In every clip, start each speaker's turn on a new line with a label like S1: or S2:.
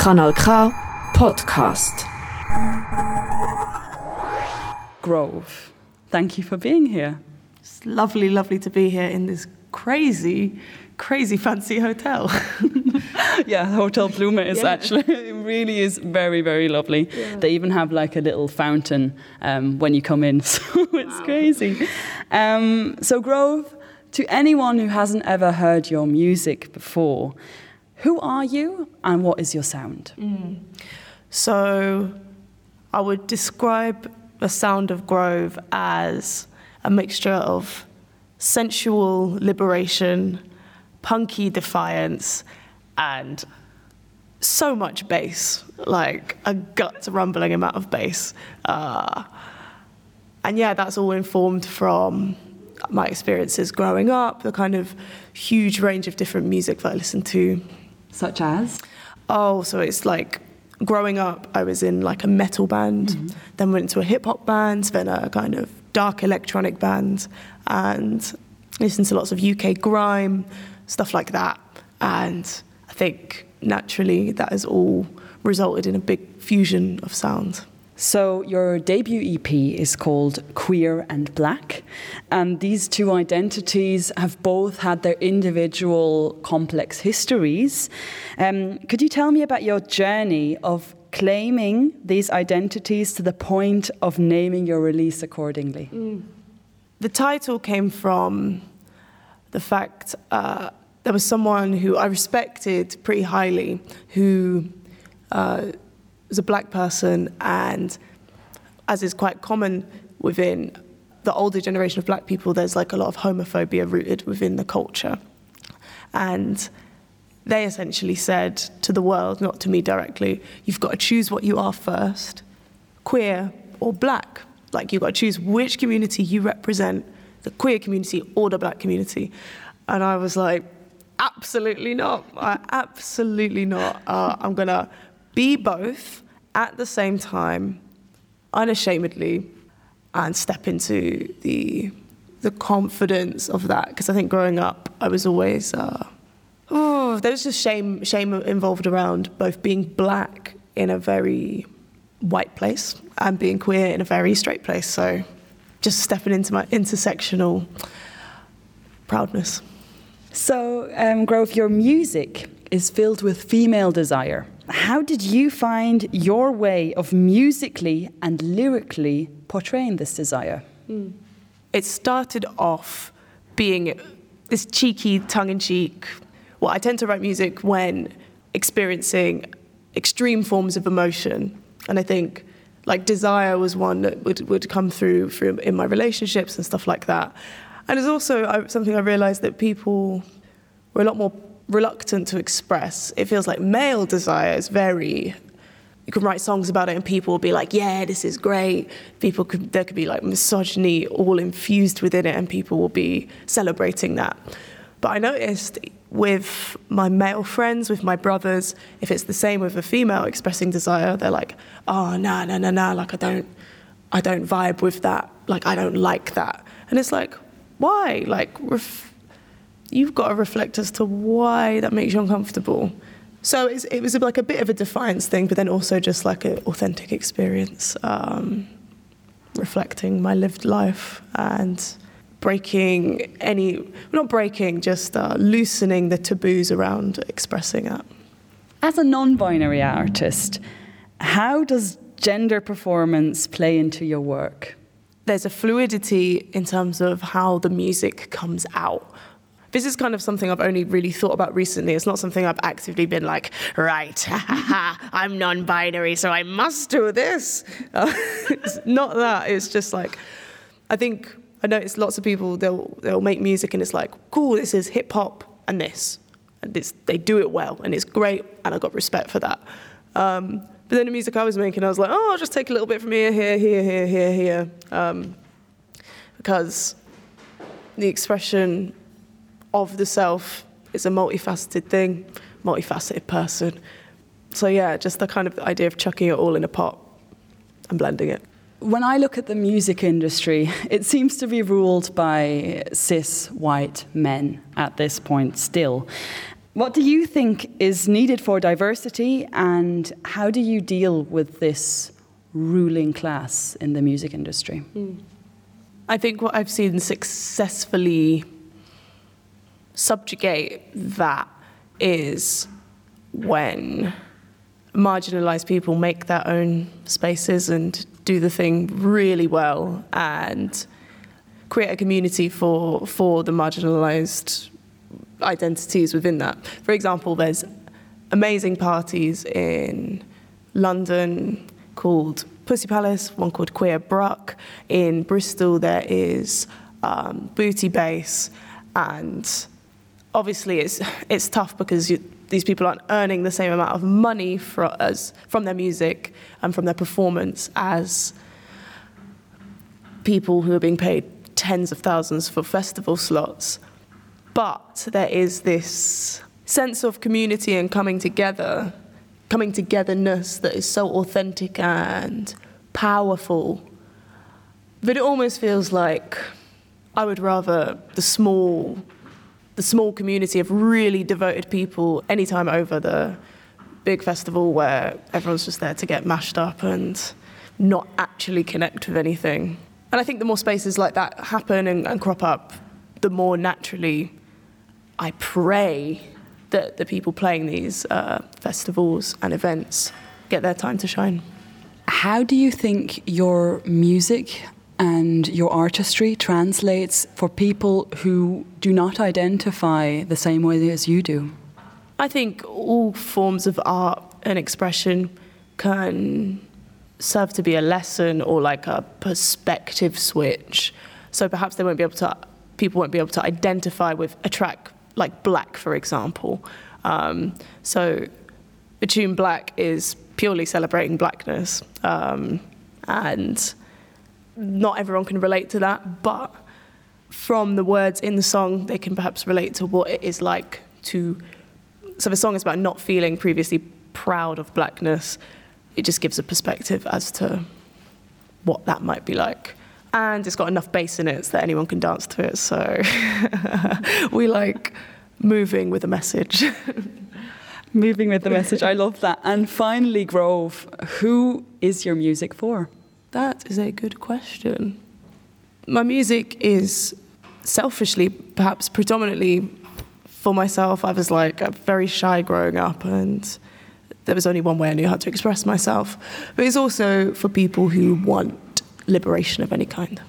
S1: Kanal K Podcast.
S2: Grove, thank you for being here.
S3: It's lovely, lovely to be here in this crazy, crazy fancy hotel.
S2: yeah, Hotel Blume is
S3: Yeah.
S2: actually, it really is very, very lovely. They even have like a little fountain um, when you come in, so it's crazy. Um, so, Grove, to anyone who hasn't ever heard your music before, who are you and what is your sound?
S3: so I would describe the sound of Grove as a mixture of sensual liberation, punky defiance, and so much bass, like a gut rumbling amount of bass. Uh, and yeah, that's all informed from my experiences growing up, the kind of huge range of different music that I listened to.
S2: Such as?
S3: Oh, so it's like growing up, I was in like a metal band, mm-hmm. then went into a hip hop band, then a kind of dark electronic band, and listened to lots of UK grime, stuff like that. And I think naturally that has all resulted in a big fusion of sound.
S2: So, your debut EP is called Queer and Black, and these two identities have both had their individual complex histories. Um, could you tell me about your journey of claiming these identities to the point of naming your release accordingly?
S3: The title came from the fact uh, there was someone who I respected pretty highly who uh, was a black person, and as is quite common within the older generation of black people, there's like a lot of homophobia rooted within the culture. And they essentially said to the world, not to me directly, you've got to choose what you are first queer or black. Like you've got to choose which community you represent, the queer community or the black community. And I was like, absolutely not. I, absolutely not. Uh, I'm going to be both at the same time, unashamedly, and step into the, the confidence of that. Because I think growing up, I was always. Uh, Oh, there was just shame, shame involved around both being black in a very white place and being queer in a very straight place. So, just stepping into my intersectional proudness.
S2: So, um, Grove, your music is filled with female desire. How did you find your way of musically and lyrically portraying this desire? Hmm.
S3: It started off being this cheeky, tongue-in-cheek. Well, I tend to write music when experiencing extreme forms of emotion, and I think like desire was one that would, would come through through in my relationships and stuff like that. And it's also something I realized that people were a lot more reluctant to express. It feels like male desire is very you can write songs about it and people will be like, yeah, this is great. People could, there could be like misogyny all infused within it and people will be celebrating that. But I noticed with my male friends, with my brothers, if it's the same with a female expressing desire, they're like, oh, no, no, no, no, like I don't, I don't vibe with that. Like I don't like that. And it's like, why? Like, ref- you've got to reflect as to why that makes you uncomfortable. So it's, it was like a bit of a defiance thing, but then also just like an authentic experience, um, reflecting my lived life and breaking any, not breaking, just uh, loosening the taboos around expressing it.
S2: As a non binary artist, how does gender performance play into your work?
S3: there's a fluidity in terms of how the music comes out. This is kind of something I've only really thought about recently. It's not something I've actively been like, right, I'm non binary, so I must do this. It's not that. It's just like, I think I notice lots of people, they'll, they'll make music and it's like, cool, this is hip hop and this. And it's, they do it well and it's great, and I've got respect for that. Um, but then the music I was making, I was like, oh, I'll just take a little bit from here, here, here, here, here, here. Um, because the expression of the self is a multifaceted thing, multifaceted person. So yeah, just the kind of idea of chucking it all in a pot and blending it.
S2: When I look at the music industry, it seems to be ruled by cis white men at this point still. What do you think is needed for diversity, and how do you deal with this ruling class in the music industry? Mm.
S3: I think what I've seen successfully subjugate that is when marginalized people make their own spaces and do the thing really well and create a community for for the marginalized identities within that. For example, there's amazing parties in London called Pussy Palace, one called Queer Bruk. In Bristol, there is um, Booty Base and obviously it's it's tough because you, these people aren't earning the same amount of money for, as, from their music and from their performance as people who are being paid tens of thousands for festival slots. But there is this sense of community and coming together, coming togetherness that is so authentic and powerful that it almost feels like I would rather the small the small community of really devoted people anytime over the big festival where everyone's just there to get mashed up and not actually connect with anything. And I think the more spaces like that happen and, and crop up, the more naturally I pray that the people playing these uh, festivals and events get their time to shine.
S2: How do you think your music and your artistry translates for people who do not identify the same way as you do?
S3: I think all forms of art and expression can serve to be a lesson or like a perspective switch. So perhaps they won't be able to, people won't be able to identify with a track like Black, for example. Um, so the tune Black is purely celebrating blackness. Um, and not everyone can relate to that, but from the words in the song, they can perhaps relate to what it is like to. So the song is about not feeling previously proud of blackness. It just gives a perspective as to what that might be like. And it's got enough bass in it so that anyone can dance to it. So we like moving with a message.
S2: moving with the message. I love that. And finally, Grove, who is your music for?
S3: That is a good question. My music is selfishly, perhaps predominantly for myself. I was like very shy growing up, and there was only one way I knew how to express myself. But it's also for people who want liberation of any kind.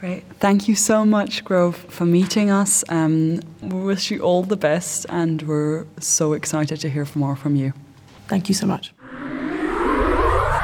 S2: Great. Thank you so much, Grove, for meeting us. Um, we wish you all the best, and we're so excited to hear more from you.
S3: Thank you so much.